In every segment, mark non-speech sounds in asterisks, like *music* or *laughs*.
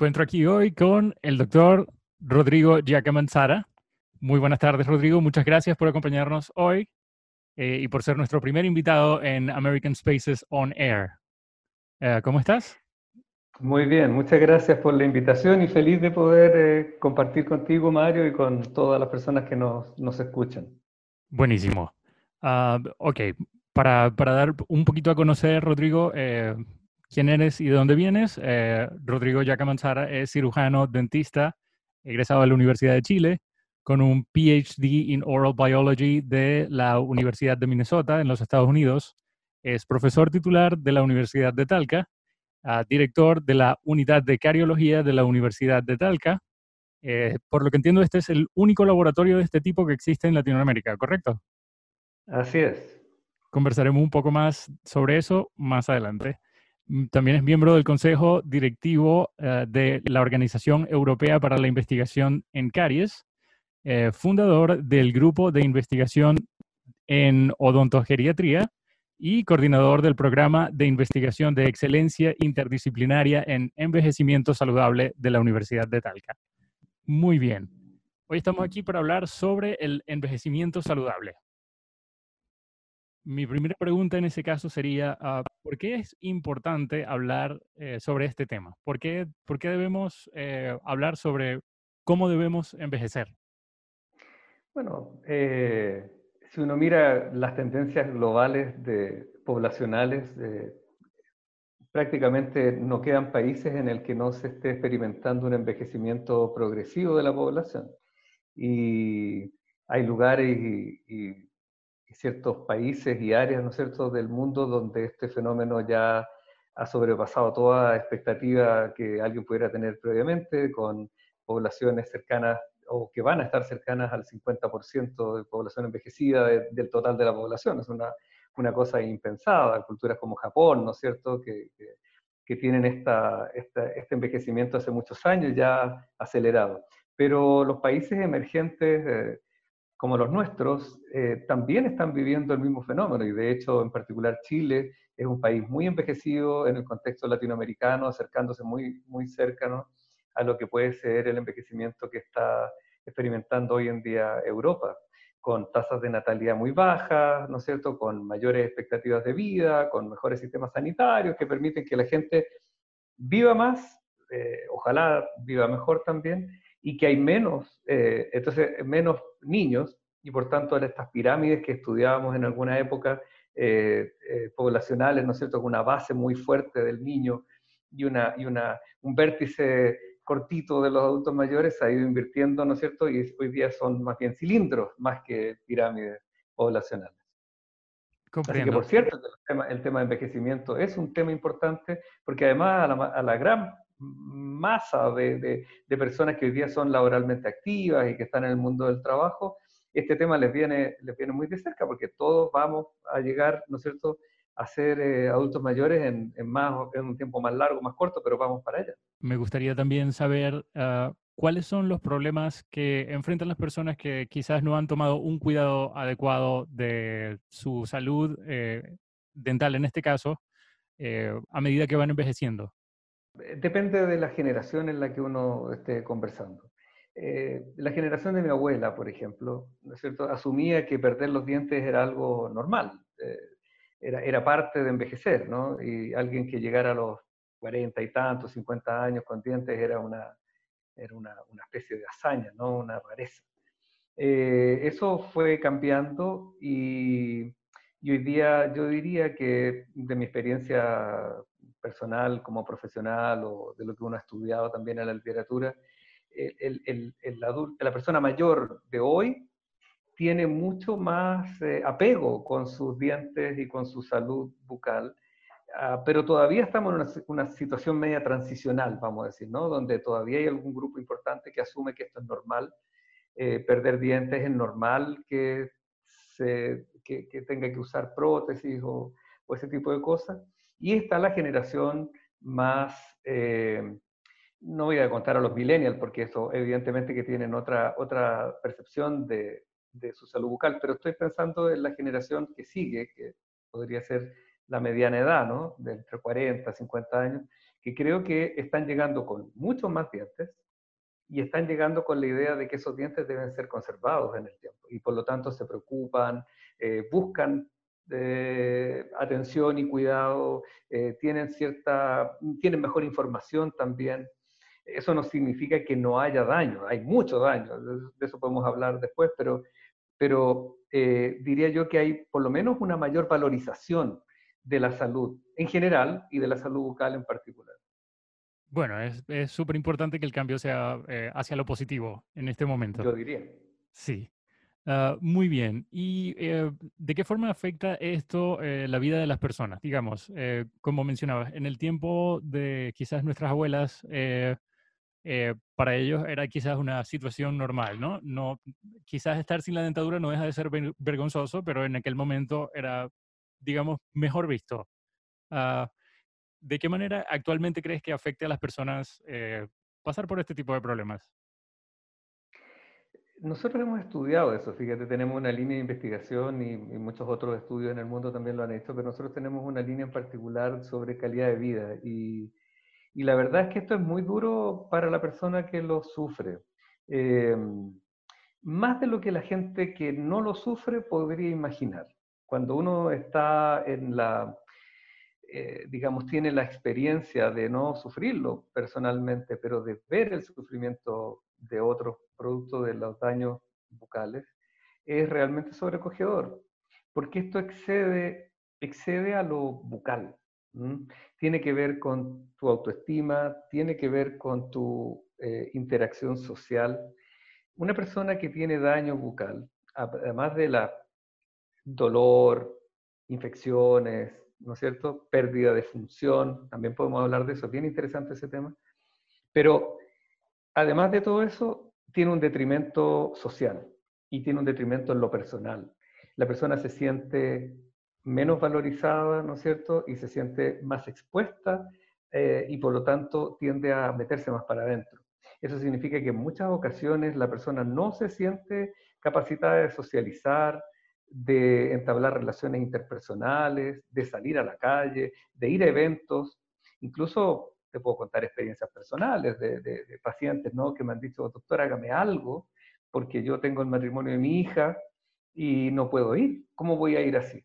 encuentro aquí hoy con el doctor Rodrigo Giacamanzara. Muy buenas tardes, Rodrigo. Muchas gracias por acompañarnos hoy eh, y por ser nuestro primer invitado en American Spaces On Air. Eh, ¿Cómo estás? Muy bien, muchas gracias por la invitación y feliz de poder eh, compartir contigo, Mario, y con todas las personas que nos, nos escuchan. Buenísimo. Ah, ok, para, para, dar un poquito a conocer, Rodrigo, quién eres y de dónde vienes. Eh, Rodrigo Yacamanzara es cirujano dentista, egresado de la Universidad de Chile, con un PhD in Oral Biology de la Universidad de Minnesota en los Estados Unidos. Es profesor titular de la Universidad de Talca, ah, director de la Unidad de Cariología de la Universidad de Talca. Eh, por lo que entiendo, este es el único laboratorio de este tipo que existe en Latinoamérica, ¿correcto? Así es. Conversaremos un poco más sobre eso más adelante. Mm, también es miembro del Consejo Directivo eh, de la Organización Europea para la Investigación en Caries, eh, fundador del Grupo de Investigación en Odontogeriatría y coordinador del Programa de Investigación de Excelencia Interdisciplinaria en Envejecimiento Saludable de la Universidad de Talca. Muy bien. Hoy estamos aquí para hablar sobre el envejecimiento saludable mi primera pregunta en ese caso sería, ah, ¿por qué es importante hablar eh, sobre este tema? ¿Por qué, por qué debemos eh, hablar sobre cómo debemos envejecer? Bueno, eh, si uno mira las tendencias globales de, poblacionales, prácticamente no quedan países en el que no se esté experimentando un envejecimiento progresivo de la población. Y hay lugares y ciertos países y áreas, ¿no es cierto?, del mundo donde este fenómeno ya ha sobrepasado toda expectativa que alguien pudiera tener previamente, con poblaciones cercanas o que van a estar cercanas al 50% de población envejecida del total de la población. Es una, una cosa impensada. Culturas como Japón, ¿no es cierto?, que, que, tienen esta, este envejecimiento hace muchos años ya acelerado. Pero los países emergentes... Eh, como los nuestros, eh, también están viviendo el mismo fenómeno y de hecho en particular Chile es un país muy envejecido en el contexto latinoamericano, acercándose muy, muy cercano a lo que puede ser el envejecimiento que está experimentando hoy en día Europa, con tasas de natalidad muy bajas, ¿no es cierto?, con mayores expectativas de vida, con mejores sistemas sanitarios que permiten que la gente viva más, eh, ojalá viva mejor también, y que hay menos, eh, entonces, menos niños, y por tanto en estas pirámides que estudiábamos en alguna época eh, eh, poblacionales, ¿no es cierto?, con una base muy fuerte del niño y, una, y una, un vértice cortito de los adultos mayores ha ido invirtiendo, ¿no es cierto?, y hoy día son más bien cilindros, más que pirámides poblacionales. Así que, por cierto, el tema, el tema, de envejecimiento es un tema importante porque además a la, a la gran masa de, personas que hoy día son laboralmente activas y que están en el mundo del trabajo, este tema les viene, les viene muy de cerca porque todos vamos a llegar, ¿no es cierto?, a ser eh, adultos mayores en, más, en un tiempo más largo, más corto, pero vamos para allá. Me gustaría también saber ah, cuáles son los problemas que enfrentan las personas que quizás no han tomado un cuidado adecuado de su salud eh, dental, en este caso, eh, a medida que van envejeciendo. Depende de la generación en la que uno esté conversando. Eh, la generación de mi abuela, por ejemplo, ¿no es cierto? asumía que perder los dientes era algo normal, eh, era, era, parte de envejecer, ¿no? Y alguien que llegara a los 40 y tantos, 50 años con dientes era una, era una, una especie de hazaña, ¿no? Una rareza. Eh, eso fue cambiando y, y hoy día yo diría que de mi experiencia personal como profesional o de lo que uno ha estudiado también en la literatura, el, el, el adulto, la persona mayor de hoy tiene mucho más eh, apego con sus dientes y con su salud bucal, ah, pero todavía estamos en una, una, situación media transicional, vamos a decir, ¿no? Donde todavía hay algún grupo importante que asume que esto es normal, eh, perder dientes es normal, que, se, que, tenga que usar prótesis o, o ese tipo de cosas. Y está la generación más, eh, no voy a contar a los millennials, porque eso evidentemente que tienen otra, otra percepción de, de su salud bucal, pero estoy pensando en la generación que sigue, que podría ser la mediana edad, ¿no? De entre 40 y 50 años, que creo que están llegando con muchos más dientes y están llegando con la idea de que esos dientes deben ser conservados en el tiempo y por lo tanto se preocupan, eh, buscan eh, atención y cuidado, eh, tienen cierta, tienen mejor información también. Eso no significa que no haya daño, hay mucho daño, de eso podemos hablar después, pero, pero diría yo que hay por lo menos una mayor valorización de la salud en general y de la salud bucal en particular. Bueno, es súper importante que el cambio sea eh, hacia lo positivo en este momento. Yo diría. Sí. Ah, muy bien. ¿Y eh, de qué forma afecta esto eh, la vida de las personas? Digamos, como mencionabas, en el tiempo de quizás nuestras abuelas, para ellos era quizás una situación normal, ¿no? ¿no? Quizás estar sin la dentadura no deja de ser vergonzoso, pero en aquel momento era, digamos, mejor visto. Ah, ¿De qué manera actualmente crees que afecte a las personas eh, pasar por este tipo de problemas? Nosotros hemos estudiado eso, fíjate, tenemos una línea de investigación y, muchos otros estudios en el mundo también lo han hecho, pero nosotros tenemos una línea en particular sobre calidad de vida y, la verdad es que esto es muy duro para la persona que lo sufre. Em, más de lo que la gente que no lo sufre podría imaginar. Cuando uno está en la, eh, digamos, tiene la experiencia de no sufrirlo personalmente, pero de ver el sufrimiento de otros producto de los daños bucales, es realmente sobrecogedor, porque esto excede, excede a lo bucal. Tiene que ver con tu autoestima, tiene que ver con tu eh, interacción social. Una persona que tiene daño bucal, además de la dolor, infecciones, ¿no es cierto? Pérdida de función, también podemos hablar de eso, bien interesante ese tema. Pero además de todo eso, tiene un detrimento social y tiene un detrimento en lo personal. La persona se siente menos valorizada, ¿no es cierto? Y se siente más expuesta eh, y por lo tanto tiende a meterse más para adentro. Eso significa que en muchas ocasiones la persona no se siente capacitada de socializar, de entablar relaciones interpersonales, de salir a la calle, de ir a eventos, incluso te puedo contar experiencias personales de, pacientes ¿no? que me han dicho, doctor, hágame algo, porque yo tengo el matrimonio de mi hija y no puedo ir. ¿Cómo voy a ir así?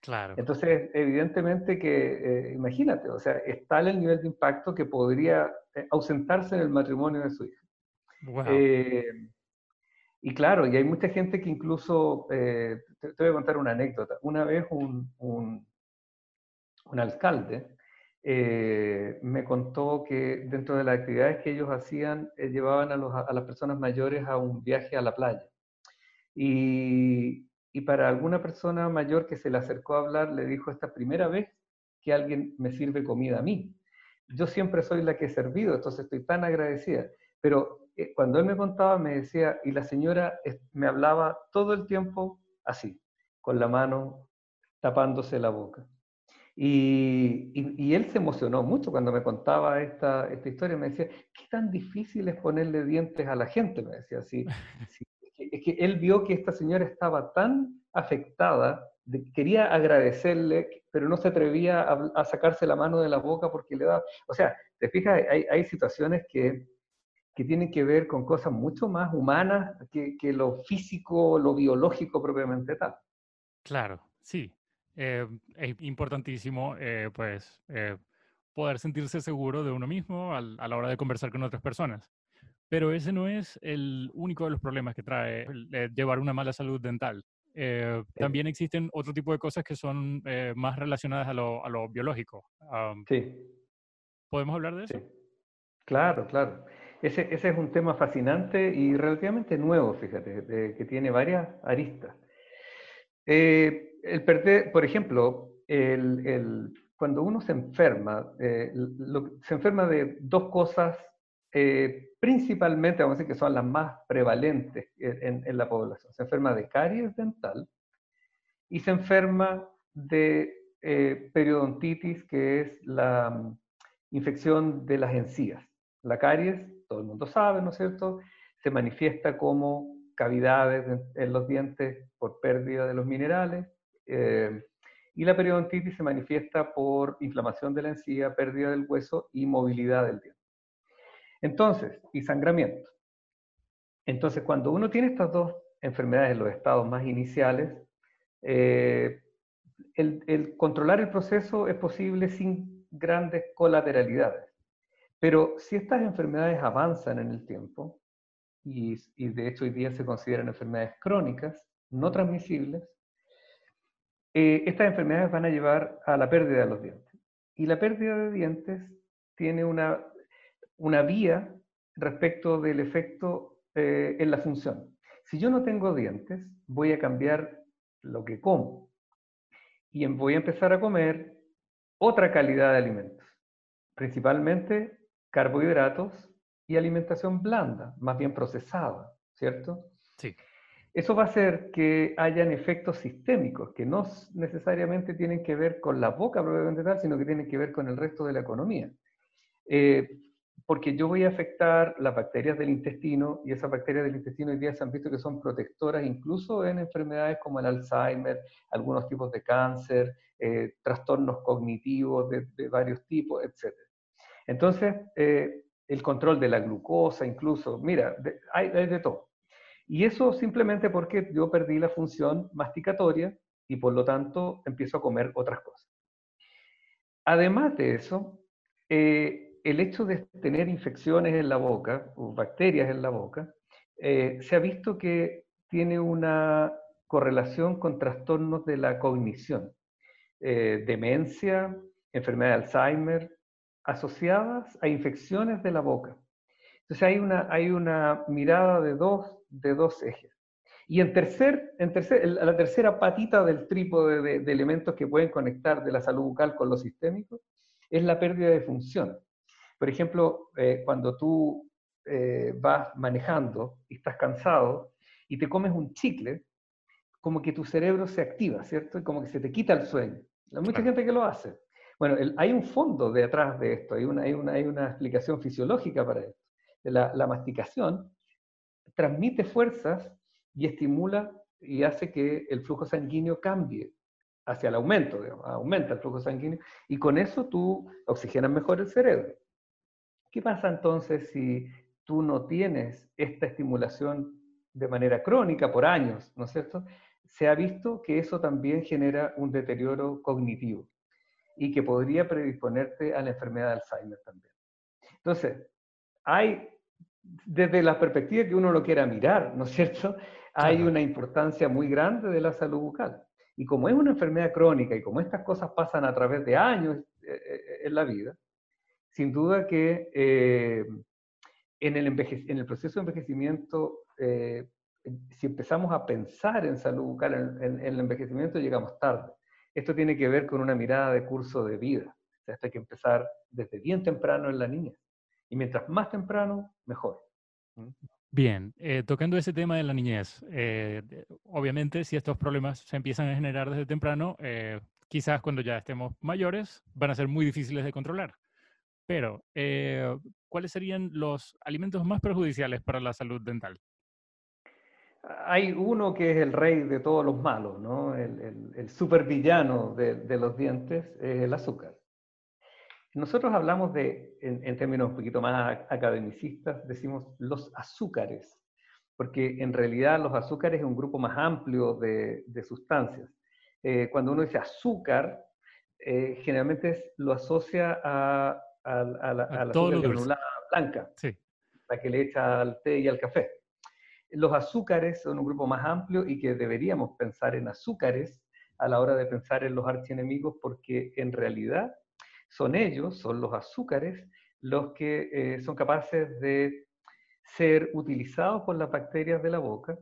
Claro. Entonces, evidentemente que, eh, imagínate, o sea, está el nivel de impacto que podría eh, ausentarse en el matrimonio de su hija. Wow. Y claro, y hay mucha gente que incluso, eh, te, voy a contar una anécdota. Una vez un, un, alcalde eh, me contó que dentro de las actividades que ellos hacían, eh, llevaban a, las personas mayores a un viaje a la playa. Y, y, para alguna persona mayor que se le acercó a hablar, le dijo, esta primera vez que alguien me sirve comida a mí. Yo siempre soy la que he servido, entonces estoy tan agradecida. Pero eh, cuando él me contaba, me decía, y la señora me hablaba todo el tiempo así, con la mano tapándose la boca. Y, y, él se emocionó mucho cuando me contaba esta, esta, historia. Me decía, ¿qué tan difícil es ponerle dientes a la gente? Me decía así. *laughs* es, que, él vio que esta señora estaba tan afectada, de, quería agradecerle, pero no se atrevía a, a, sacarse la mano de la boca porque le daba... O sea, te fijas, hay, hay situaciones que que tienen que ver con cosas mucho más humanas que, que lo físico, lo biológico propiamente tal. Claro, sí. Eh, es importantísimo, eh, pues, eh, poder sentirse seguro de uno mismo a la hora de conversar con otras personas. Pero ese no es el único de los problemas que trae llevar una mala salud dental. también existen otro tipo de cosas que son más relacionadas a lo, a lo biológico. sí. ¿Podemos hablar de eso? Sí. Claro, claro. Ese, ese, es un tema fascinante y relativamente nuevo, fíjate, que tiene varias aristas. Eh, el perder, por ejemplo, el, el, cuando uno se enferma, eh, se enferma de dos cosas eh, principalmente, vamos a decir que son las más prevalentes en, en, la población. Se enferma de caries dental y se enferma de periodontitis, que es la mm, infección de las encías. La caries todo el mundo sabe, ¿no es cierto? Se manifiesta como cavidades en, los dientes por pérdida de los minerales. Eh, Y la periodontitis se manifiesta por inflamación de la encía, pérdida del hueso y movilidad del diente. Entonces, y sangramiento. Entonces, cuando uno tiene estas dos enfermedades en los estados más iniciales, eh, el, controlar el proceso es posible sin grandes colateralidades. Pero si estas enfermedades avanzan en el tiempo, y, de hecho hoy día se consideran enfermedades crónicas, no transmisibles, eh, estas enfermedades van a llevar a la pérdida de los dientes. Y la pérdida de dientes tiene una, una vía respecto del efecto eh, en la función. Si yo no tengo dientes, voy a cambiar lo que como y em, voy a empezar a comer otra calidad de alimentos, principalmente carbohidratos y alimentación blanda, más bien procesada, ¿cierto? Sí. Eso va a hacer que hayan efectos sistémicos que no necesariamente tienen que ver con la boca propiamente tal, sino que tienen que ver con el resto de la economía. Eh, porque yo voy a afectar las bacterias del intestino y esas bacterias del intestino hoy día se han visto que son protectoras incluso en enfermedades como el Alzheimer, algunos tipos de cáncer, eh, trastornos cognitivos de, varios tipos, etc. Entonces, eh, el control de la glucosa incluso, mira, hay, de todo. Y eso simplemente porque yo perdí la función masticatoria y por lo tanto empiezo a comer otras cosas. Además de eso, eh, el hecho de tener infecciones en la boca o bacterias en la boca, eh, se ha visto que tiene una correlación con trastornos de la cognición, eh, demencia, enfermedad de Alzheimer, asociadas a infecciones de la boca. Entonces hay una, hay una mirada de dos de dos ejes. Y en tercer, en tercer, la tercera patita del trípode de, elementos que pueden conectar de la salud bucal con lo sistémico es la pérdida de función. Por ejemplo, eh, cuando tú eh, vas manejando y estás cansado y te comes un chicle, como que tu cerebro se activa, ¿cierto? Y como que se te quita el sueño. Hay mucha gente que lo hace. Bueno, hay un fondo detrás de esto, hay una, hay una, explicación fisiológica para esto. La, masticación transmite fuerzas y estimula y hace que el flujo sanguíneo cambie hacia el aumento, aumenta el flujo sanguíneo, y con eso tú oxigenas mejor el cerebro. ¿Qué pasa entonces si tú no tienes esta estimulación de manera crónica por años, ¿no es cierto? Se ha visto que eso también genera un deterioro cognitivo y que podría predisponerte a la enfermedad de Alzheimer también. Entonces, hay desde la perspectiva que uno lo quiera mirar, ¿no es cierto? Hay una importancia muy grande de la salud bucal. Y como es una enfermedad crónica y como estas cosas pasan a través de años eh, eh, en la vida, sin duda que eh, en, el en, el proceso de envejecimiento, si empezamos a pensar en salud bucal, en, el envejecimiento, llegamos tarde. Esto tiene que ver con una mirada de curso de vida. O sea, esto hay que empezar desde bien temprano en la niña. Y mientras más temprano, mejor. Bien, eh, tocando ese tema de la niñez, eh, obviamente si estos problemas se empiezan a generar desde temprano, eh, quizás cuando ya estemos mayores van a ser muy difíciles de controlar. Pero, ¿cuáles serían los alimentos más perjudiciales para la salud dental? Hay uno que es el rey de todos los malos, ¿no? el, el, supervillano de, de los dientes, es el azúcar. Nosotros hablamos de, en, términos un poquito más academicistas, decimos los azúcares, porque en realidad los azúcares es un grupo más amplio de, sustancias. Eh, cuando uno dice azúcar, eh, generalmente lo asocia a, la, azúcar granulada blanca, la que le echa al té y al café. Los azúcares son un grupo más amplio y que deberíamos pensar en azúcares a la hora de pensar en los archienemigos, porque en realidad son ellos, son los azúcares, los que eh, son capaces de ser utilizados por las bacterias de la boca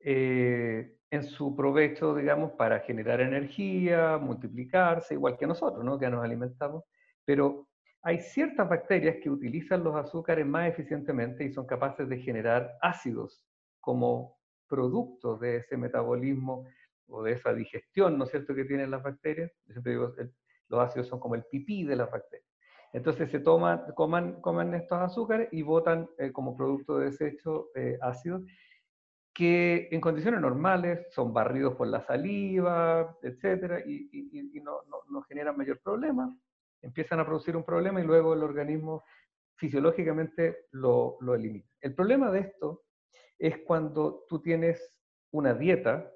eh, en su provecho, digamos, para generar energía, multiplicarse, igual que nosotros, ¿no? que nos alimentamos. Pero hay ciertas bacterias que utilizan los azúcares más eficientemente y son capaces de generar ácidos como producto de ese metabolismo o de esa digestión, ¿no es cierto?, que tienen las bacterias. Los ácidos son como el pipí de las bacterias. Entonces se toman, coman, comen estos azúcares y botan eh, como producto de desecho eh, ácidos. que en condiciones normales son barridos por la saliva, etcétera, y, no, generan mayor problema, empiezan a producir un problema y luego el organismo fisiológicamente lo, elimina. El problema de esto es cuando tú tienes una dieta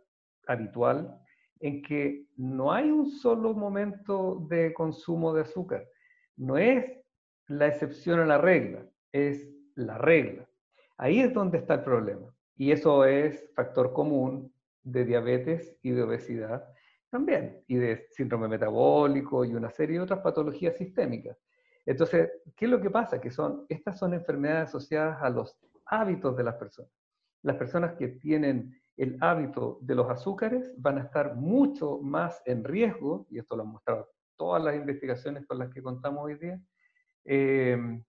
habitual en que no hay un solo momento de consumo de azúcar. No es la excepción a la regla, es la regla. Ahí es donde está el problema. Y eso es factor común de diabetes y de obesidad también, y de síndrome metabólico y una serie de otras patologías sistémicas. Entonces, ¿qué es lo que pasa? Que son, estas son enfermedades asociadas a los hábitos de las personas. Las personas que tienen el hábito de los azúcares van a estar mucho más en riesgo, y esto lo han mostrado todas las investigaciones con las que contamos hoy día, eh,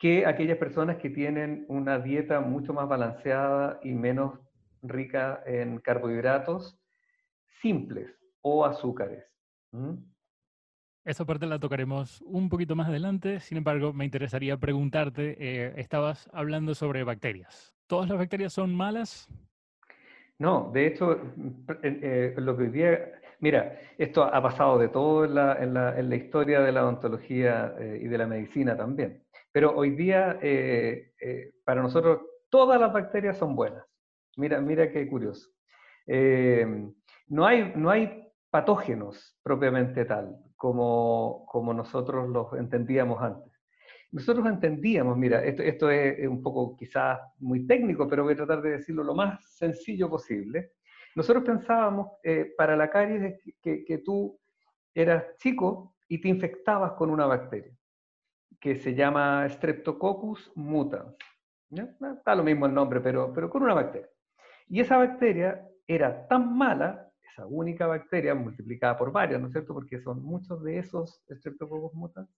que aquellas personas que tienen una dieta mucho más balanceada y menos rica en carbohidratos simples o azúcares. Esa parte la tocaremos un poquito más adelante, sin embargo, me interesaría preguntarte, eh, estabas hablando sobre bacterias. ¿Todas las bacterias son malas? No, de hecho, eh, lo que hoy día, mira, esto ha pasado de todo en la, historia de la odontología eh, y de la medicina también. Pero hoy día, eh, eh, para nosotros, todas las bacterias son buenas. Mira, mira qué curioso. Eh, no, hay, no hay patógenos propiamente tal, como, como nosotros los entendíamos antes. Nosotros entendíamos, mira, esto, esto es un poco quizás muy técnico, pero voy a tratar de decirlo lo más sencillo posible. Nosotros pensábamos para la caries que, que tú eras chico y te infectabas con una bacteria que se llama Streptococcus mutans. Está lo mismo el nombre, pero, pero con una bacteria. Y esa bacteria era tan mala, esa única bacteria multiplicada por varias, ¿no es cierto? Porque son muchos de esos Streptococcus mutans.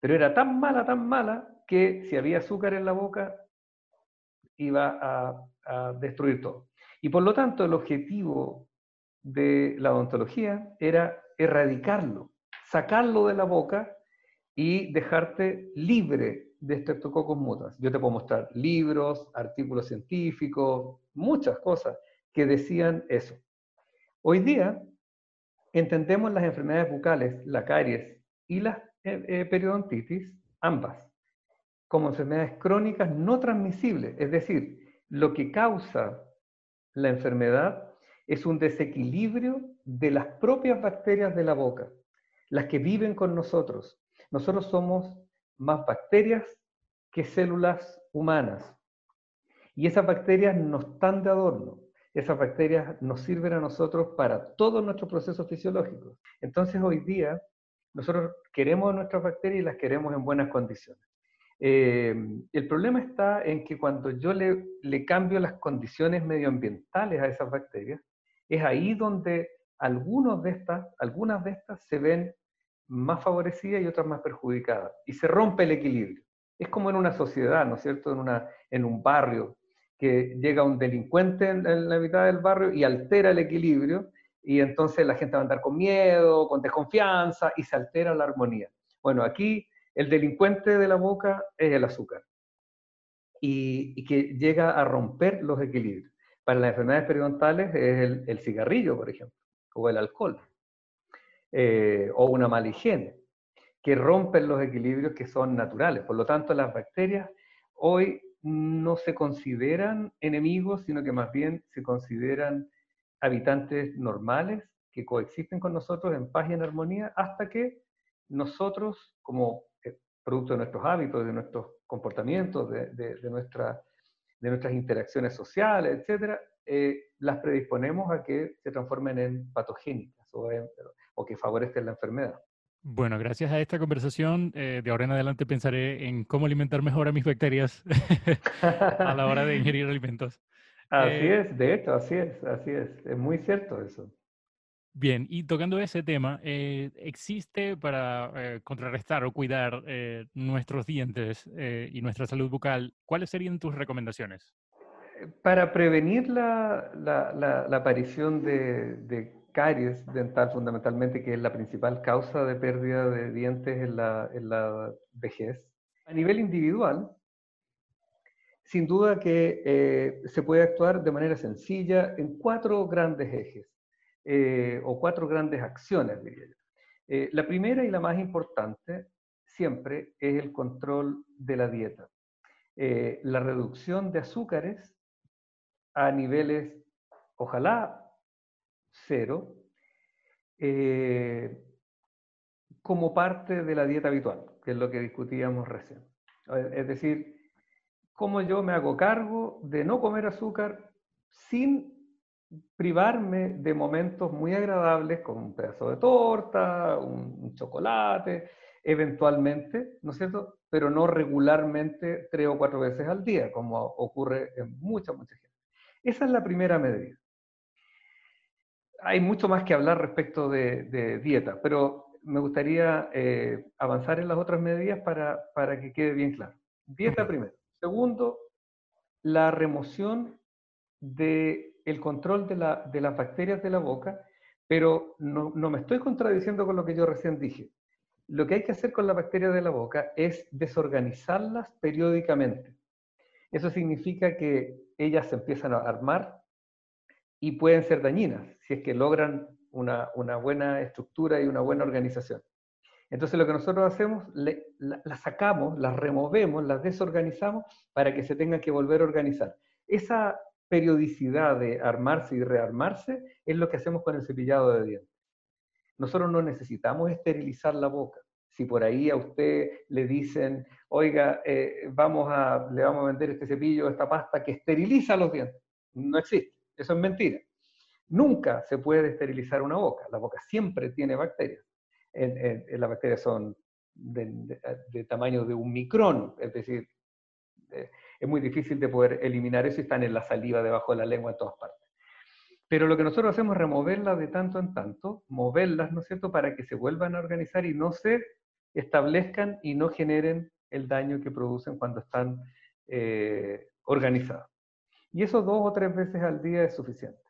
Pero era tan mala, tan mala, que si había azúcar en la boca, iba a, a destruir todo. Y por lo tanto, el objetivo de la odontología era erradicarlo, sacarlo de la boca y dejarte libre de Streptococcus mutans. Yo te puedo mostrar libros, artículos científicos, muchas cosas que decían eso. Hoy día entendemos las enfermedades bucales, la caries y la eh, eh, periodontitis, ambas, como enfermedades crónicas no transmisibles, es decir, lo que causa la enfermedad es un desequilibrio de las propias bacterias de la boca, las que viven con nosotros, nosotros somos más bacterias que células humanas. Y esas bacterias no están de adorno. Esas bacterias nos sirven a nosotros para todos nuestros procesos fisiológicos. Entonces hoy día nosotros queremos nuestras bacterias y las queremos en buenas condiciones. Eh, el problema está en que cuando yo le, cambio las condiciones medioambientales a esas bacterias, es ahí donde algunas de estas se ven más favorecidas y otras más perjudicadas. Y se rompe el equilibrio. Es como en una sociedad, ¿no es cierto? En un barrio, que llega un delincuente en, la mitad del barrio y altera el equilibrio, y entonces la gente va a andar con miedo, con desconfianza, y se altera la armonía. Bueno, aquí el delincuente de la boca es el azúcar, y, que llega a romper los equilibrios. Para las enfermedades periodontales es el, el cigarrillo, por ejemplo, o el alcohol. Eh, o una mala higiene, que rompen los equilibrios que son naturales. Por lo tanto, las bacterias hoy no se consideran enemigos, sino que más bien se consideran habitantes normales que coexisten con nosotros en paz y en armonía hasta que nosotros, como eh, producto de nuestros hábitos, de nuestros comportamientos, de, nuestra, de nuestras interacciones sociales, etcétera, eh, las predisponemos a que se transformen en patogénicas o o que favorezcan la enfermedad. Bueno, gracias a esta conversación, eh, de ahora en adelante pensaré en cómo alimentar mejor a mis bacterias *laughs* a la hora de *laughs* ingerir alimentos. Así eh, es, de hecho, así es, así es. Es muy cierto eso. Bien, y tocando ese tema, eh, ¿existe para contrarrestar o cuidar nuestros dientes y nuestra salud bucal, cuáles serían tus recomendaciones? Para prevenir la, la, aparición de, de caries dental fundamentalmente, que es la principal causa de pérdida de dientes en la, vejez. A nivel individual, sin duda que eh, se puede actuar de manera sencilla en cuatro grandes ejes, eh, o cuatro grandes acciones, diría yo. Eh, la primera y la más importante siempre es el control de la dieta. la reducción de azúcares a niveles, ojalá, cero, como parte de la dieta habitual, que es lo que discutíamos recién. Es decir, cómo yo me hago cargo de no comer azúcar sin privarme de momentos muy agradables como un pedazo de torta, un, chocolate, eventualmente, ¿no es cierto? Pero no regularmente tres o cuatro veces al día, como ocurre en mucha, mucha gente. Esa es la primera medida. Hay mucho más que hablar respecto de, dieta, pero me gustaría eh, avanzar en las otras medidas para, para que quede bien claro. Dieta primero. Segundo, la remoción del el control de, las bacterias de la boca, pero no, me estoy contradiciendo con lo que yo recién dije. Lo que hay que hacer con las bacterias de la boca es desorganizarlas periódicamente. Eso significa que ellas se empiezan a armar y pueden ser dañinas si es que logran una, una buena estructura y una buena organización. Entonces lo que nosotros hacemos, las sacamos, las removemos, las desorganizamos para que se tengan que volver a organizar. Esa periodicidad de armarse y rearmarse es lo que hacemos con el cepillado de dientes. Nosotros no necesitamos esterilizar la boca. Si por ahí a usted le dicen, oiga, eh, vamos a, le vamos a vender este cepillo, esta pasta que esteriliza los dientes. No existe, eso es mentira. Nunca se puede esterilizar una boca. La boca siempre tiene bacterias las bacterias son de, tamaño de un micrón, es decir, eh, es muy difícil de poder eliminar eso y están en la saliva, debajo de la lengua, en todas partes. Pero lo que nosotros hacemos es removerlas de tanto en tanto, moverlas, ¿no es cierto?, para que se vuelvan a organizar y no se establezcan y no generen el daño que producen cuando están eh, organizadas. Y eso dos o tres veces al día es suficiente.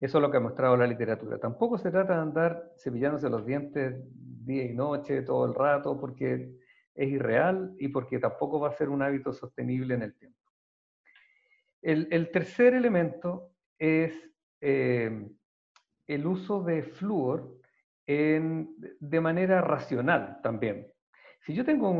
Eso es lo que ha mostrado la literatura. Tampoco se trata de andar cepillándose los dientes día y noche, todo el rato, porque es irreal y porque tampoco va a ser un hábito sostenible en el tiempo. El, tercer elemento es eh, el uso de flúor de manera racional también. Si yo tengo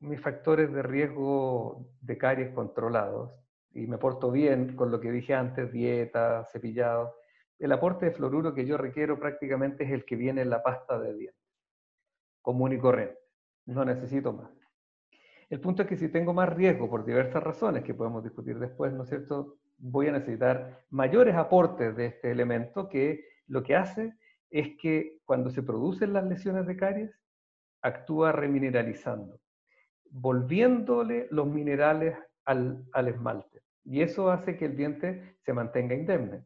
mis factores de riesgo de caries controlados y me porto bien con lo que dije antes, dieta, cepillado, el aporte de fluoruro que yo requiero prácticamente es el que viene en la pasta de dientes, común y corriente. No necesito más. El punto es que si tengo más riesgo por diversas razones que podemos discutir después, ¿no es cierto? Voy a necesitar mayores aportes de este elemento que lo que hace es que cuando se producen las lesiones de caries, actúa remineralizando, volviéndole los minerales al, al esmalte. Y eso hace que el diente se mantenga indemne.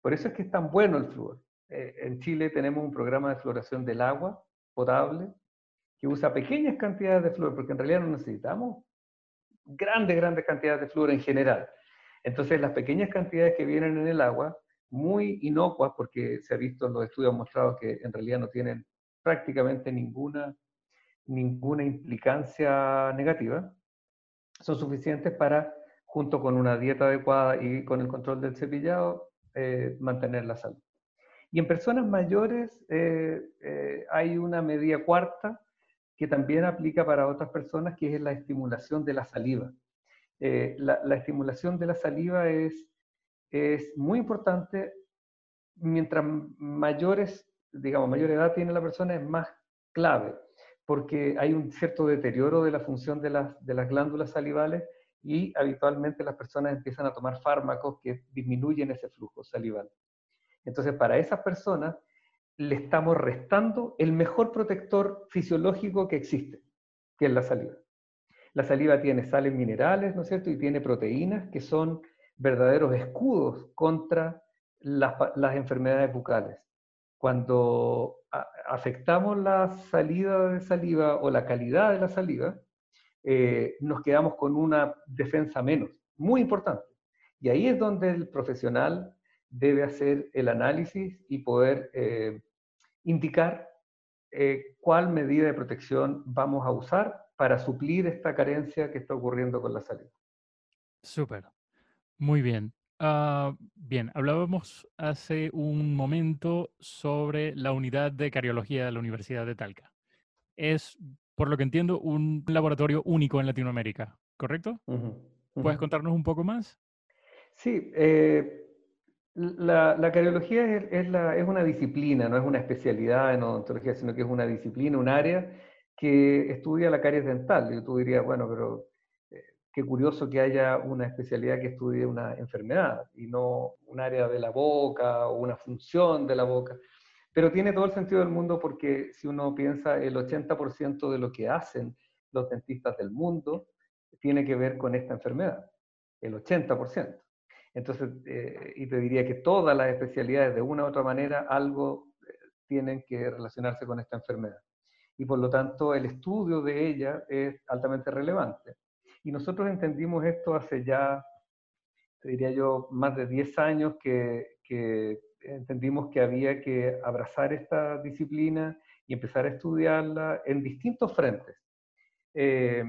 Por eso es que es tan bueno el flúor. Eh, en Chile tenemos un programa de floración del agua potable que usa pequeñas cantidades de flúor, porque en realidad no necesitamos grandes, grandes cantidades de flúor en general. Entonces, las pequeñas cantidades que vienen en el agua, muy inocuas, porque se ha visto en los estudios mostrados que en realidad no tienen prácticamente ninguna, ninguna implicancia negativa, son suficientes para, junto con una dieta adecuada y con el control del cepillado, eh, mantener la salud. Y en personas mayores eh, eh, hay una medida cuarta que también aplica para otras personas, que es la estimulación de la saliva. La, la, estimulación de la saliva es, es muy importante. Mientras mayores, digamos, mayor edad tiene la persona, es más clave, porque hay un cierto deterioro de la función de las, de las glándulas salivales y habitualmente las personas empiezan a tomar fármacos que disminuyen ese flujo salival. Entonces, para esas personas le estamos restando el mejor protector fisiológico que existe, que es la saliva. La saliva tiene sales minerales, ¿no es cierto? Y tiene proteínas que son verdaderos escudos contra las, las enfermedades bucales. Cuando afectamos la salida de saliva o la calidad de la saliva, eh, nos quedamos con una defensa menos, muy importante. Y ahí es donde el profesional debe hacer el análisis y poder eh, indicar eh, cuál medida de protección vamos a usar para suplir esta carencia que está ocurriendo con la salud. Súper. Muy bien. Ah, bien, hablábamos hace un momento sobre la unidad de cariología de la Universidad de Talca. Es, por lo que entiendo, un laboratorio único en Latinoamérica, ¿correcto? ¿Puedes contarnos un poco más? Sí, eh, la, cariología es, es, una disciplina, no es una especialidad en odontología, sino que es una disciplina, un área que estudia la caries dental. Y tú dirías, bueno, pero qué curioso que haya una especialidad que estudie una enfermedad y no un área de la boca o una función de la boca. Pero tiene todo el sentido del mundo porque si uno piensa el 80% de lo que hacen los dentistas del mundo tiene que ver con esta enfermedad, el 80%. Entonces, eh, y te diría que todas las especialidades de una u otra manera algo eh, tienen que relacionarse con esta enfermedad. Y por lo tanto, el estudio de ella es altamente relevante. Y nosotros entendimos esto hace ya, te diría yo, más de 10 años que, entendimos que había que abrazar esta disciplina y empezar a estudiarla en distintos frentes. Eh,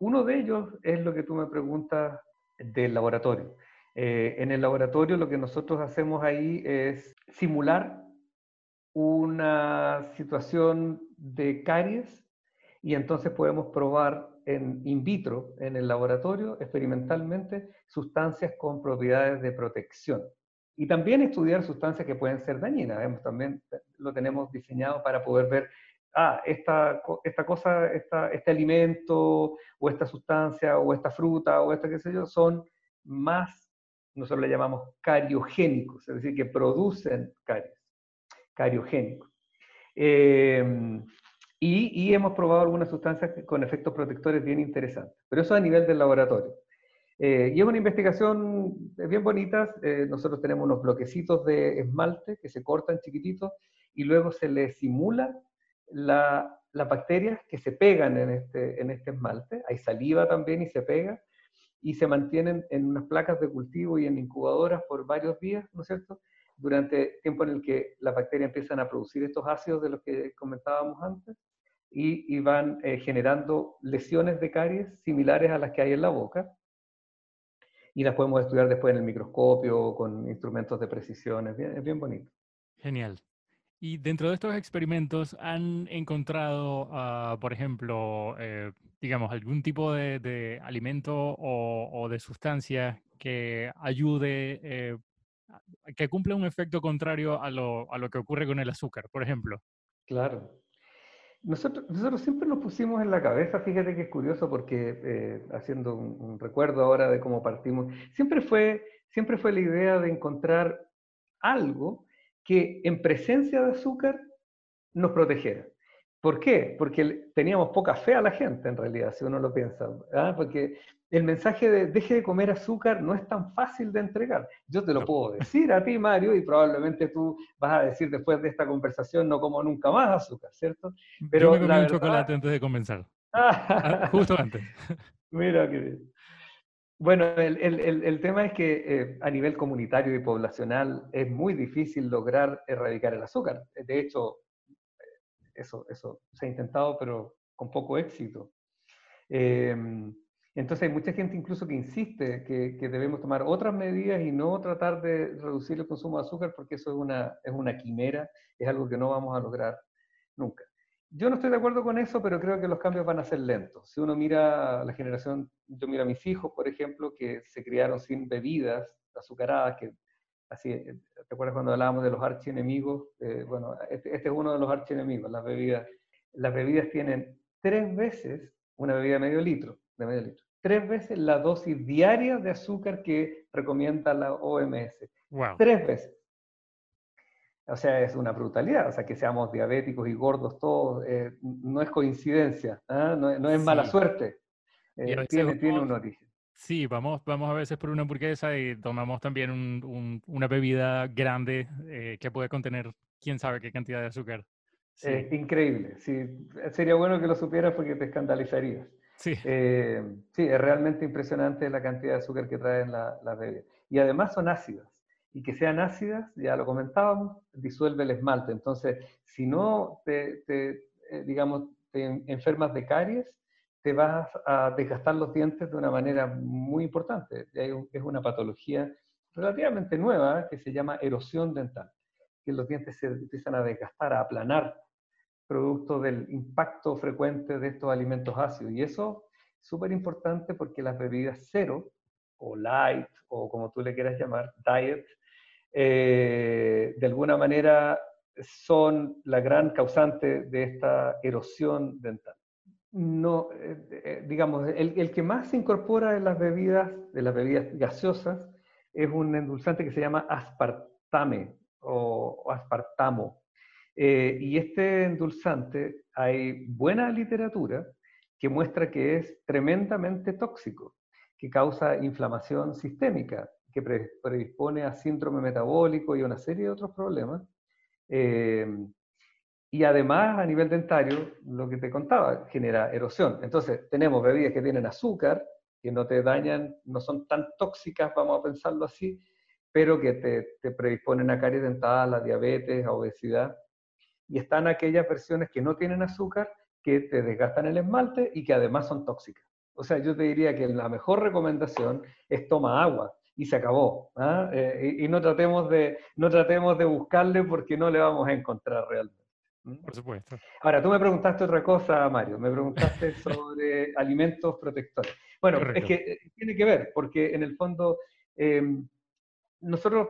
uno de ellos es lo que tú me preguntas del laboratorio. Eh, en el laboratorio lo que nosotros hacemos ahí es simular una situación de caries y entonces podemos probar en in vitro, en el laboratorio, experimentalmente, sustancias con propiedades de protección. Y también estudiar sustancias que pueden ser dañinas. También lo tenemos diseñado para poder ver, ah, esta, esta cosa, este alimento, o esta sustancia, o esta fruta, o esta qué sé yo, son más, nosotros le llamamos cariogénicos, es decir, que producen caries, cariogénicos. Eh, y, hemos probado algunas sustancias con efectos protectores bien interesantes, pero eso a nivel del laboratorio. Eh, y es una investigación bien bonita. Eh, nosotros tenemos unos bloquecitos de esmalte que se cortan chiquititos y luego se les simula las bacterias que se pegan en este, en este esmalte. Hay saliva también y se pega y se mantienen en unas placas de cultivo y en incubadoras por varios días, ¿no es cierto? Durante tiempo en el que las bacterias empiezan a producir estos ácidos de los que comentábamos antes y, van eh, generando lesiones de caries similares a las que hay en la boca. Y las podemos estudiar después en el microscopio con instrumentos de precisión. Es bien, bonito. Genial. Y dentro de estos experimentos, ¿han encontrado, ah, por ejemplo, eh, digamos, algún tipo de, alimento o, de sustancia que ayude, eh, que cumpla un efecto contrario a lo, a lo que ocurre con el azúcar, por ejemplo? Claro. Nosotros, nosotros siempre nos pusimos en la cabeza, fíjate que es curioso porque eh, haciendo un, recuerdo ahora de cómo partimos, siempre fue, siempre fue la idea de encontrar algo que en presencia de azúcar nos protegiera. ¿Por qué? Porque teníamos poca fe a la gente, en realidad, si uno lo piensa. ¿ah? Porque el mensaje de deje de comer azúcar no es tan fácil de entregar. Yo te lo puedo decir a ti, Mario, y probablemente tú vas a decir después de esta conversación, no como nunca más azúcar, ¿cierto? Pero Yo me comí un chocolate antes de comenzar. Ah, *laughs* justo antes. Mira qué Bueno, el, el, el, tema es que eh, a nivel comunitario y poblacional es muy difícil lograr erradicar el azúcar. De hecho, eso, eso se ha intentado, pero con poco éxito. Em, entonces hay mucha gente incluso que insiste que, que, debemos tomar otras medidas y no tratar de reducir el consumo de azúcar porque eso es una, es una quimera, es algo que no vamos a lograr nunca. Yo no estoy de acuerdo con eso, pero creo que los cambios van a ser lentos. Si uno mira la generación, yo miro a mis hijos, por ejemplo, que se criaron sin bebidas azucaradas, que Así, eh, ¿te acuerdas cuando hablábamos de los archienemigos? Eh, bueno, este, este, es uno de los archienemigos, las bebidas. Las bebidas tienen tres veces, una bebida de medio litro, de medio litro, tres veces la dosis diaria de azúcar que recomienda la OMS. Tres veces. O sea, es una brutalidad. O sea, que seamos diabéticos y gordos todos, eh, no es coincidencia, ¿ah? no, es mala suerte. tiene, tiene un origen. Sí, vamos, vamos a veces por una hamburguesa y tomamos también una bebida grande eh, que puede contener quién sabe qué cantidad de azúcar. Sí. increíble. Sí, sería bueno que lo supieras porque te escandalizarías. Sí. Eh, sí, es realmente impresionante la cantidad de azúcar que traen las la bebidas. Y además son ácidas. Y que sean ácidas, ya lo comentábamos, disuelve el esmalte. Entonces, si no te, te eh, digamos, te enfermas de caries, te vas a desgastar los dientes de una manera muy importante. Es una patología relativamente nueva que se llama erosión dental, que los dientes se empiezan a desgastar, a aplanar, producto del impacto frecuente de estos alimentos ácidos. Y eso es súper importante porque las bebidas cero, o light, o como tú le quieras llamar, diet, eh, de alguna manera son la gran causante de esta erosión dental. No, eh, digamos, el, el, que más se incorpora en las bebidas, de las bebidas gaseosas, es un endulzante que se llama aspartame o, aspartamo. Eh, y este endulzante, hay buena literatura que muestra que es tremendamente tóxico, que causa inflamación sistémica, que predispone a síndrome metabólico y una serie de otros problemas. Eh, y además, a nivel dentario, lo que te contaba, genera erosión. Entonces, tenemos bebidas que tienen azúcar, que no te dañan, no son tan tóxicas, vamos a pensarlo así, pero que te, te predisponen a caries dental, a diabetes, a obesidad. Y están aquellas versiones que no tienen azúcar, que te desgastan el esmalte y que además son tóxicas. O sea, yo te diría que la mejor recomendación es toma agua y se acabó. ¿ah? Eh, y, y, no, tratemos de, no tratemos de buscarle porque no le vamos a encontrar realmente. Por supuesto. Ahora, tú me preguntaste otra cosa, Mario. Me preguntaste *laughs* sobre alimentos protectores. Bueno, es que eh, tiene que ver, porque en el fondo em, nosotros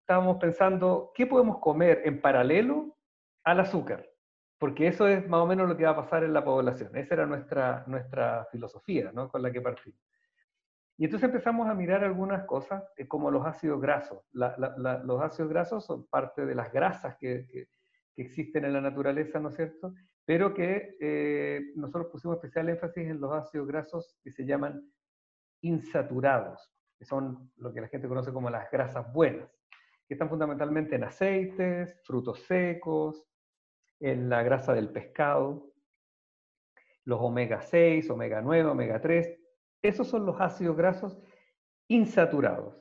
estábamos pensando qué podemos comer en paralelo al azúcar, porque eso es más o menos lo que va a pasar en la población. Esa era nuestra, nuestra filosofía ¿no? con la que partimos. Y entonces empezamos a mirar algunas cosas eh, como los ácidos grasos. los ácidos grasos son parte de las grasas que que existen en la naturaleza, ¿no es cierto? Pero que eh, nosotros pusimos especial énfasis en los ácidos grasos que se llaman insaturados, que son lo que la gente conoce como las grasas buenas, que están fundamentalmente en aceites, frutos secos, en la grasa del pescado, los omega 6, omega 9, omega 3. Esos son los ácidos grasos insaturados.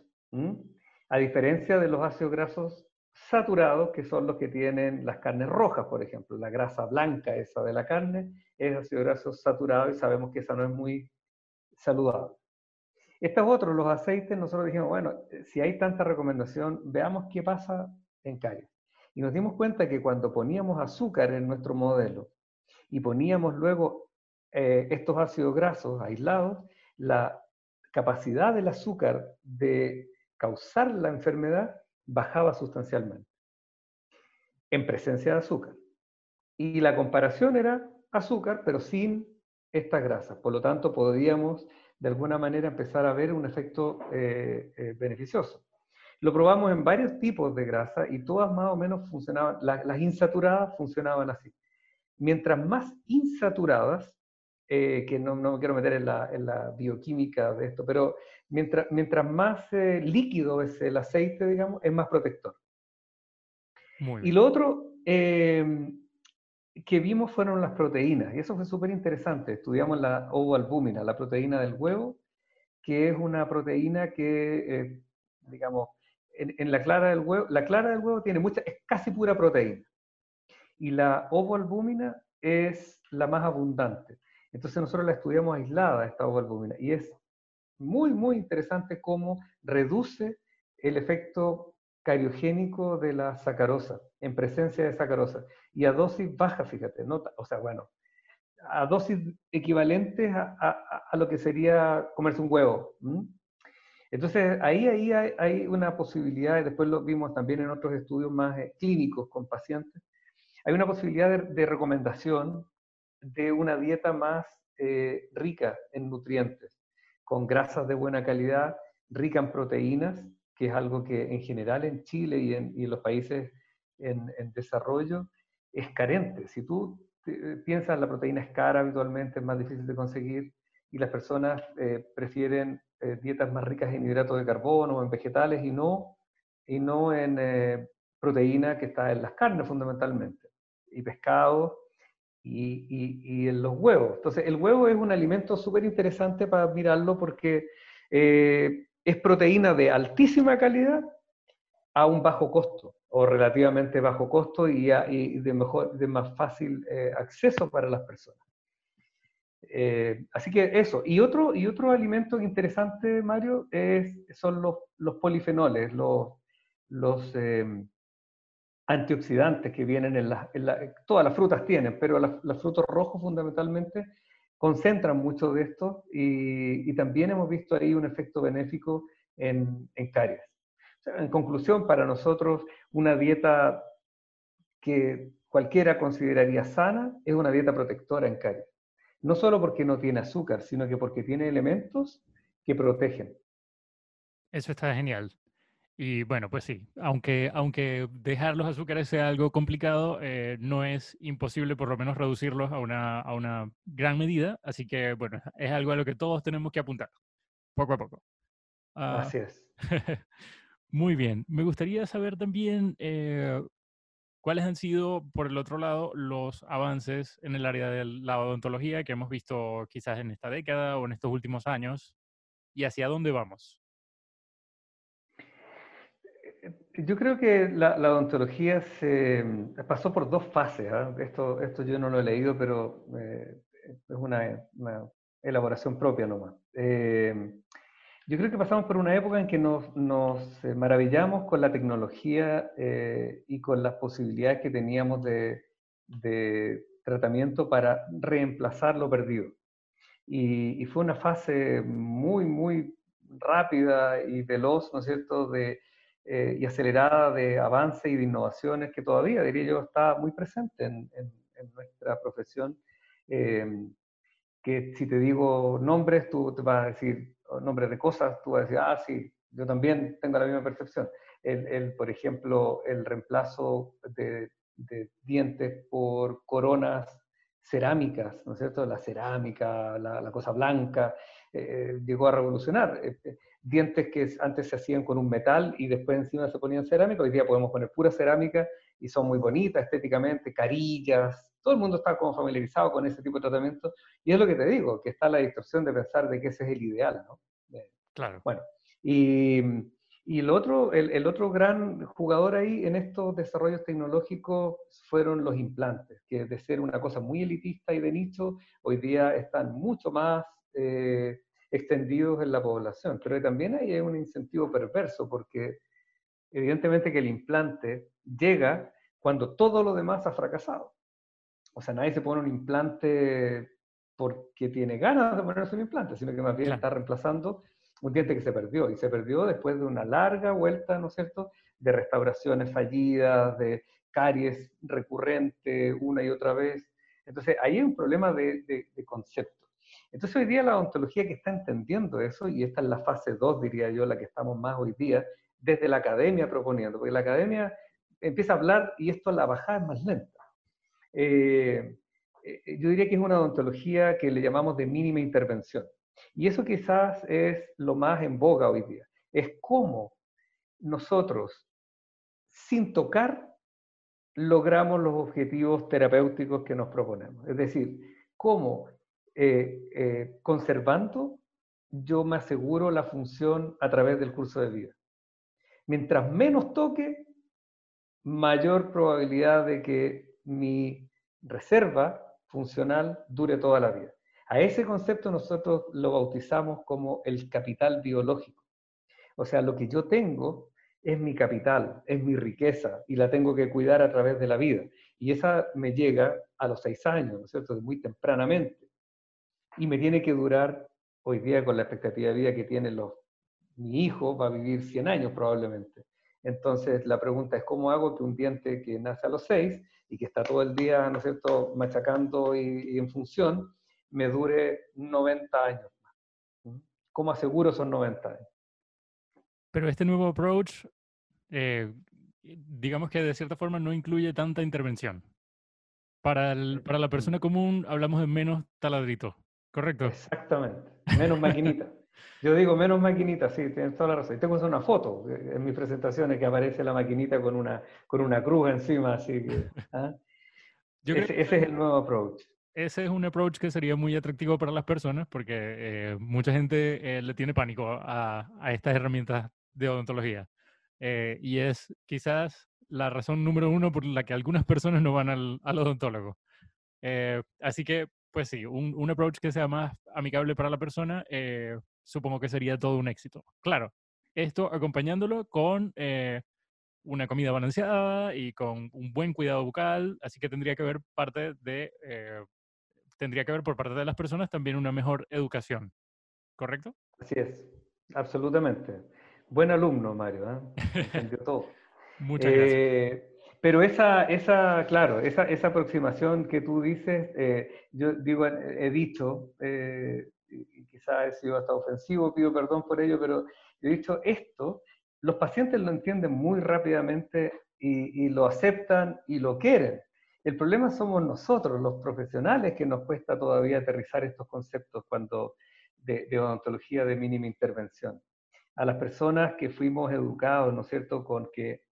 A diferencia de los ácidos grasos saturados, que son los que tienen las carnes rojas, por ejemplo. La grasa blanca esa de la carne es ácido graso saturado y sabemos que esa no es muy saludable. Estos otros, los aceites, nosotros dijimos, bueno, si hay tanta recomendación, veamos qué pasa en caries. Y nos dimos cuenta que cuando poníamos azúcar en nuestro modelo y poníamos luego eh, estos ácidos grasos aislados, la capacidad del azúcar de causar la enfermedad bajaba sustancialmente en presencia de azúcar. Y la comparación era azúcar, pero sin estas grasas. Por lo tanto, podríamos de alguna manera empezar a ver un efecto eh, eh, beneficioso. Lo probamos en varios tipos de grasa y todas más o menos funcionaban, las insaturadas funcionaban así. Mientras más insaturadas, eh, que no, me quiero meter en la, bioquímica de esto, pero mientras, mientras más eh, líquido es el aceite, digamos, es más protector. y lo otro em, que vimos fueron las proteínas, y eso fue súper interesante. Estudiamos la ovoalbúmina, la proteína del huevo, que es una proteína que, eh, digamos, en, en, la clara del huevo, la clara del huevo tiene mucha, es casi pura proteína. Y la ovoalbúmina es la más abundante. Entonces nosotros la estudiamos aislada, esta ovalbúmina, y es muy, muy interesante cómo reduce el efecto cariogénico de la sacarosa, en presencia de sacarosa, y a dosis baja, fíjate, no, o sea, bueno, a dosis equivalentes a, lo que sería comerse un huevo. Entonces, ahí, ahí hay, una posibilidad, y después lo vimos también en otros estudios más eh, clínicos con pacientes, hay una posibilidad de recomendación de una dieta más eh, rica en nutrientes, con grasas de buena calidad, rica en proteínas, que es algo que en general en Chile y en, los países en, desarrollo es carente. Si tú eh, piensas la proteína es cara habitualmente, es más difícil de conseguir y las personas eh, prefieren dietas más ricas en hidratos de carbono, o en vegetales y no, y no en proteína que está en las carnes fundamentalmente, y pescado y, en los huevos. Entonces, el huevo es un alimento súper interesante para mirarlo porque eh, es proteína de altísima calidad a un bajo costo o relativamente bajo costo y, de, mejor, de más fácil eh, acceso para las personas. Eh, así que eso. Y otro, y otro alimento interesante, Mario, es, son los, los polifenoles, los, los em, antioxidantes que vienen en, la, Todas las frutas tienen, pero los frutos rojos fundamentalmente concentran mucho de esto y, también hemos visto ahí un efecto benéfico en, en caries. en conclusión, para nosotros, una dieta que cualquiera consideraría sana es una dieta protectora en caries. No solo porque no tiene azúcar, sino que porque tiene elementos que protegen. Eso está genial. Y bueno, pues sí, aunque, aunque dejar los azúcares sea algo complicado, eh, no es imposible por lo menos reducirlos a una, a una gran medida. Así que bueno, es algo a lo que todos tenemos que apuntar, poco a poco. Ah, Así es. *laughs* muy bien. Me gustaría saber también eh, cuáles han sido, por el otro lado, los avances en el área de la odontología que hemos visto quizás en esta década o en estos últimos años y hacia dónde vamos. Yo creo que la, odontología se mm, pasó por dos fases. ¿ah? Esto, esto yo no lo he leído, pero eh, es una, elaboración propia nomás. Eh, yo creo que pasamos por una época en que nos, nos eh, maravillamos con la tecnología y con las posibilidades que teníamos de, de tratamiento para reemplazar lo perdido. Y, y, fue una fase muy, muy rápida y veloz, ¿no es cierto?, de, eh, y acelerada de avance y de innovaciones que todavía, diría yo, está muy presente en, nuestra profesión. Eh, que si te digo nombres, tú te vas a decir nombres de cosas, tú vas a decir, ah, sí, yo también tengo la misma percepción. El, por ejemplo, el reemplazo de, dientes por coronas cerámicas, ¿no es cierto? La cerámica, la, cosa blanca, eh, llegó a revolucionar dientes que antes se hacían con un metal y después encima se ponían cerámica, hoy día podemos poner pura cerámica y son muy bonitas estéticamente, carillas, todo el mundo está como familiarizado con ese tipo de tratamiento y es lo que te digo, que está la distorsión de pensar de que ese es el ideal, ¿no? Claro. Bueno, y, y el, otro, el, el, otro gran jugador ahí en estos desarrollos tecnológicos fueron los implantes, que de ser una cosa muy elitista y de nicho, hoy día están mucho más... Eh, extendidos en la población. Pero también hay un incentivo perverso porque evidentemente que el implante llega cuando todo lo demás ha fracasado. O sea, nadie se pone un implante porque tiene ganas de ponerse un implante, sino que más bien está reemplazando un diente que se perdió. Y se perdió después de una larga vuelta, ¿no es cierto?, de restauraciones fallidas, de caries recurrente una y otra vez. Entonces, ahí hay un problema de, de concepto. Entonces hoy día la odontología que está entendiendo eso, y esta es la fase 2, diría yo, la que estamos más hoy día, desde la academia proponiendo, porque la academia empieza a hablar y esto la bajada es más lenta. Eh, eh, yo diría que es una odontología que le llamamos de mínima intervención. Y eso quizás es lo más en boga hoy día. Es cómo nosotros, sin tocar, logramos los objetivos terapéuticos que nos proponemos. Es decir, cómo eh, eh, conservando, yo me aseguro la función a través del curso de vida. Mientras menos toque, mayor probabilidad de que mi reserva funcional dure toda la vida. A ese concepto nosotros lo bautizamos como el capital biológico. O sea, lo que yo tengo es mi capital, es mi riqueza y la tengo que cuidar a través de la vida. Y esa me llega a los seis años, ¿no es cierto?, muy tempranamente y me tiene que durar, hoy día con la expectativa de vida que tiene los, mi hijo, va a vivir 100 años probablemente. Entonces la pregunta es, ¿cómo hago que un diente que nace a los 6 y que está todo el día, ¿no es cierto?, machacando y, en función, me dure 90 años más? ¿Cómo aseguro esos 90 años? Pero este nuevo approach, eh, digamos que de cierta forma no incluye tanta intervención. Para, para la persona común hablamos de menos taladrito. Correcto. Exactamente. Menos maquinita. *laughs* Yo digo menos maquinita, sí, tienes toda la razón. Y tengo una foto en mis presentaciones que aparece la maquinita con una, con una cruz encima, así que... *laughs* ¿ah? ese, es el nuevo approach. Ese es un approach que sería muy atractivo para las personas porque eh, mucha gente eh, le tiene pánico a, a, estas herramientas de odontología. Eh, y es quizás la razón número uno por la que algunas personas no van al, al odontólogo. así que pues sí, un, un, approach que sea más amigable para la persona, eh, supongo que sería todo un éxito. Claro, esto acompañándolo con eh, una comida balanceada y con un buen cuidado bucal, así que tendría que haber parte de, eh, tendría que haber por parte de las personas también una mejor educación, ¿correcto? Así es, absolutamente. Buen alumno, Mario, ¿eh? entendió todo. *laughs* Muchas gracias. Eh, pero esa, esa, claro, esa, esa aproximación que tú dices, eh, yo digo, he dicho, y quizás he sido hasta ofensivo, pido perdón por ello, pero he dicho esto los pacientes lo entienden muy rápidamente y, lo aceptan y lo quieren. El problema somos nosotros, los profesionales, que nos cuesta todavía aterrizar estos conceptos cuando de, odontología de mínima intervención. A las personas que fuimos educados, ¿no es cierto?, con que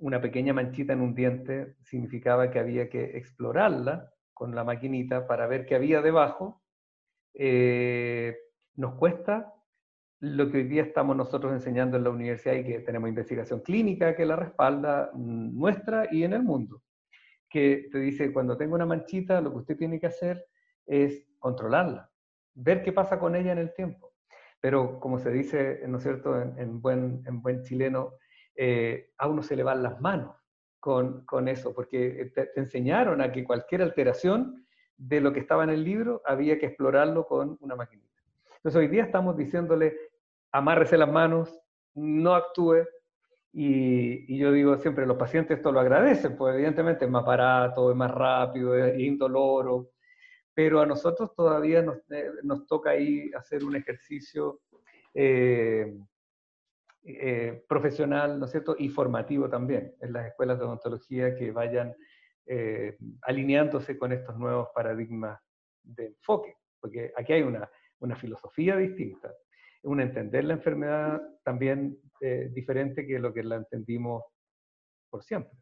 una pequeña manchita en un diente significaba que había que explorarla con la maquinita para ver qué había debajo, eh, nos cuesta lo que hoy día estamos nosotros enseñando en la universidad y que tenemos investigación clínica que la respalda mm, nuestra y en el mundo, que te dice, cuando tengo una manchita, lo que usted tiene que hacer es controlarla, ver qué pasa con ella en el tiempo. Pero como se dice, ¿no es cierto?, en, buen, en buen chileno, eh, a uno se le van las manos con, con eso, porque te, te enseñaron a que cualquier alteración de lo que estaba en el libro había que explorarlo con una maquinita. Entonces hoy día estamos diciéndole, amárrese las manos, no actúe. Y, yo digo siempre, los pacientes esto lo agradecen, pues evidentemente es más barato, es más rápido, es indoloro, pero a nosotros todavía nos, eh, toca ahí hacer un ejercicio eh, eh, profesional, ¿no es cierto? Y formativo también en las escuelas de odontología que vayan alineándose con estos nuevos paradigmas de enfoque, porque aquí hay una, una filosofía distinta, un entender la enfermedad también eh, diferente que lo que la entendimos por siempre.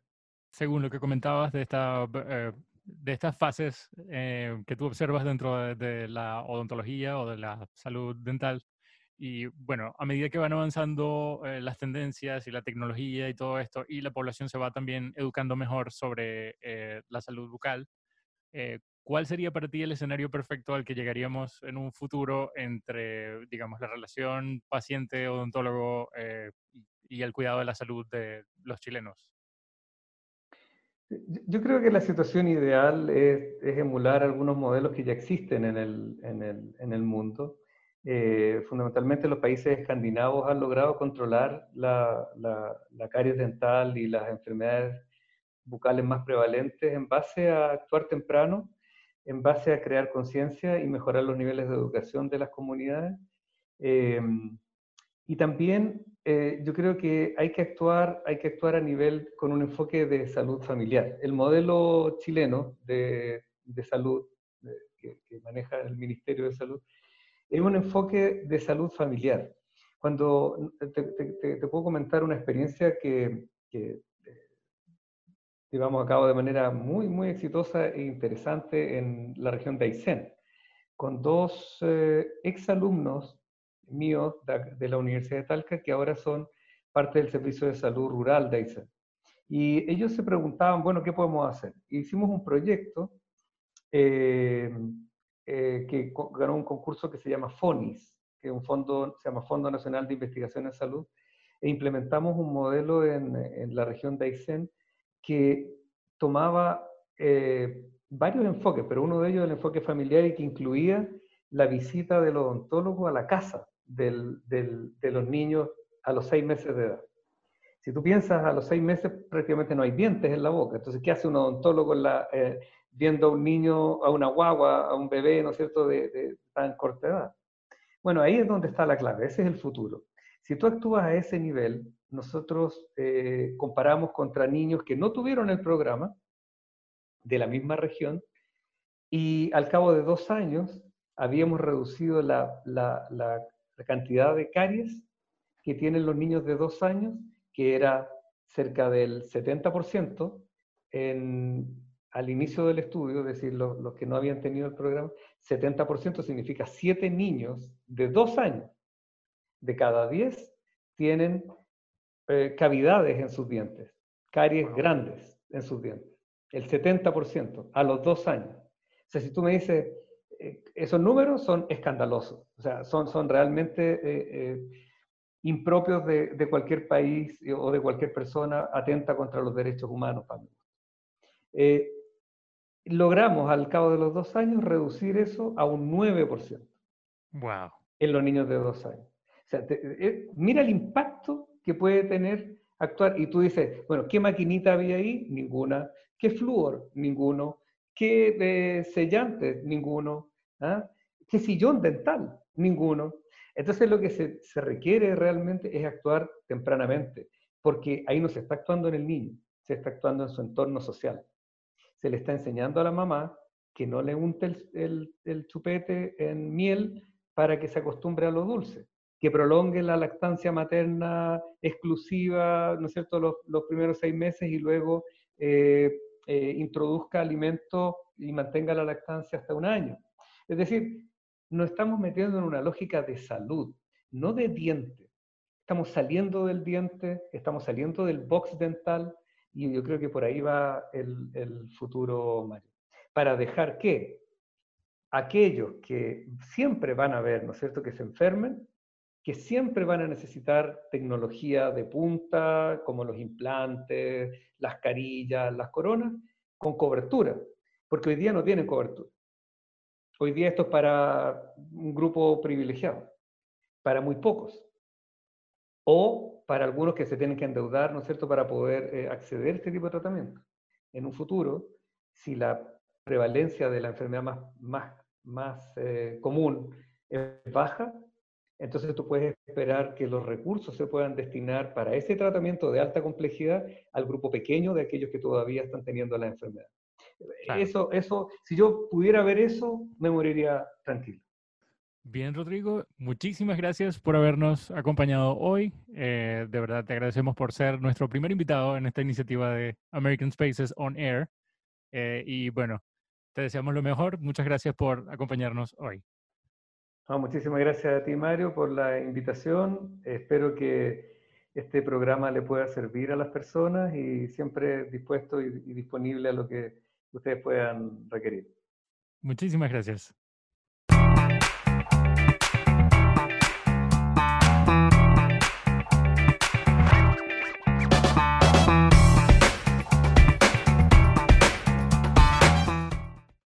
Según lo que comentabas de, esta, eh, de estas fases eh, que tú observas dentro de, la odontología o de la salud dental, y bueno, a medida que van avanzando las tendencias y la tecnología y todo esto, y la población se va también educando mejor sobre la salud bucal, ¿Cuál sería para ti el escenario perfecto al que llegaríamos en un futuro entre, digamos, la relación paciente-odontólogo eh, y el cuidado de la salud de los chilenos? Yo creo que la situación ideal es, emular algunos modelos que ya existen en el, mundo. Eh, fundamentalmente los países escandinavos han logrado controlar la, la caries dental y las enfermedades bucales más prevalentes en base a actuar temprano en base a crear conciencia y mejorar los niveles de educación de las comunidades. Eh, y también eh, yo creo que hay que, actuar, hay que actuar a nivel con un enfoque de salud familiar. El modelo chileno de, de salud que, maneja el Ministerio de Salud es un enfoque de salud familiar. Cuando te, puedo comentar una experiencia que, que llevamos a cabo de manera muy, muy exitosa e interesante en la región de Aysén, con dos eh, exalumnos míos de, la Universidad de Talca que ahora son parte del Servicio de Salud Rural de Aysén. Y ellos se preguntaban, bueno, ¿qué podemos hacer? hicimos un proyecto eh, eh, que ganó un concurso que se llama FONIS, que es un fondo, se llama Fondo Nacional de Investigación en Salud, e implementamos un modelo en, en la región de Aysén que tomaba eh, varios enfoques, pero uno de ellos el enfoque familiar y que incluía la visita del odontólogo a la casa del, de los niños a los seis meses de edad. Si tú piensas, a los seis meses prácticamente no hay dientes en la boca. Entonces, ¿qué hace un odontólogo eh, viendo a un niño, a una guagua, a un bebé, ¿no es cierto?, de, tan corta edad. Bueno, ahí es donde está la clave, ese es el futuro. Si tú actúas a ese nivel, nosotros eh, comparamos contra niños que no tuvieron el programa de la misma región y al cabo de dos años habíamos reducido la, cantidad de caries que tienen los niños de dos años, que era cerca del 70% al inicio del estudio, es decir, los, los que no habían tenido el programa, 70% significa 7 niños de dos años de cada 10 tienen eh, cavidades en sus dientes, caries grandes en sus dientes, el 70% a los dos años. O sea, si tú me dices, eh, esos números son escandalosos, o sea, son, son realmente eh, impropios de, de, cualquier país o de cualquier persona atenta contra los derechos humanos. Logramos al cabo de los dos años reducir eso a un 9%. Wow. En los niños de dos años. O sea, mira el impacto que puede tener actuar. Y tú dices, bueno, ¿qué maquinita había ahí? Ninguna. ¿Qué flúor? Ninguno. ¿Qué eh, sellante? Ninguno. ¿Ah? ¿Qué sillón dental? Ninguno. Entonces lo que se, se, requiere realmente es actuar tempranamente, porque ahí no se está actuando en el niño, se está actuando en su entorno social. Se le está enseñando a la mamá que no le unte el, chupete en miel para que se acostumbre a lo dulce que prolongue la lactancia materna exclusiva, ¿no es cierto?, los, los primeros seis meses y luego eh, eh, introduzca alimentos y mantenga la lactancia hasta un año. Es decir, nos estamos metiendo en una lógica de salud, no de diente. Estamos saliendo del diente, estamos saliendo del box dental y yo creo que por ahí va el, futuro, Mario. Para dejar que aquellos que siempre van a ver, ¿no es cierto?, que se enfermen, que siempre van a necesitar tecnología de punta, como los implantes, las carillas, las coronas, con cobertura, porque hoy día no tienen cobertura. Hoy día esto es para un grupo privilegiado, para muy pocos, o para algunos que se tienen que endeudar, ¿no es cierto?, para poder eh, acceder a este tipo de tratamiento. En un futuro, si la prevalencia de la enfermedad más, más, más eh, común es baja, entonces tú puedes esperar que los recursos se puedan destinar para ese tratamiento de alta complejidad al grupo pequeño de aquellos que todavía están teniendo la enfermedad. Eso, eso, si yo pudiera ver eso, me moriría tranquilo. Bien, Rodrigo, muchísimas gracias por habernos acompañado hoy. Eh, de verdad, te agradecemos por ser nuestro primer invitado en esta iniciativa de American Spaces on Air. Eh, y bueno, te deseamos lo mejor. Muchas gracias por acompañarnos hoy muchísimas gracias a ti, Mario, por la invitación. Espero que este programa le pueda servir a las personas y siempre dispuesto y, y disponible a lo que ustedes puedan requerir. Muchísimas gracias.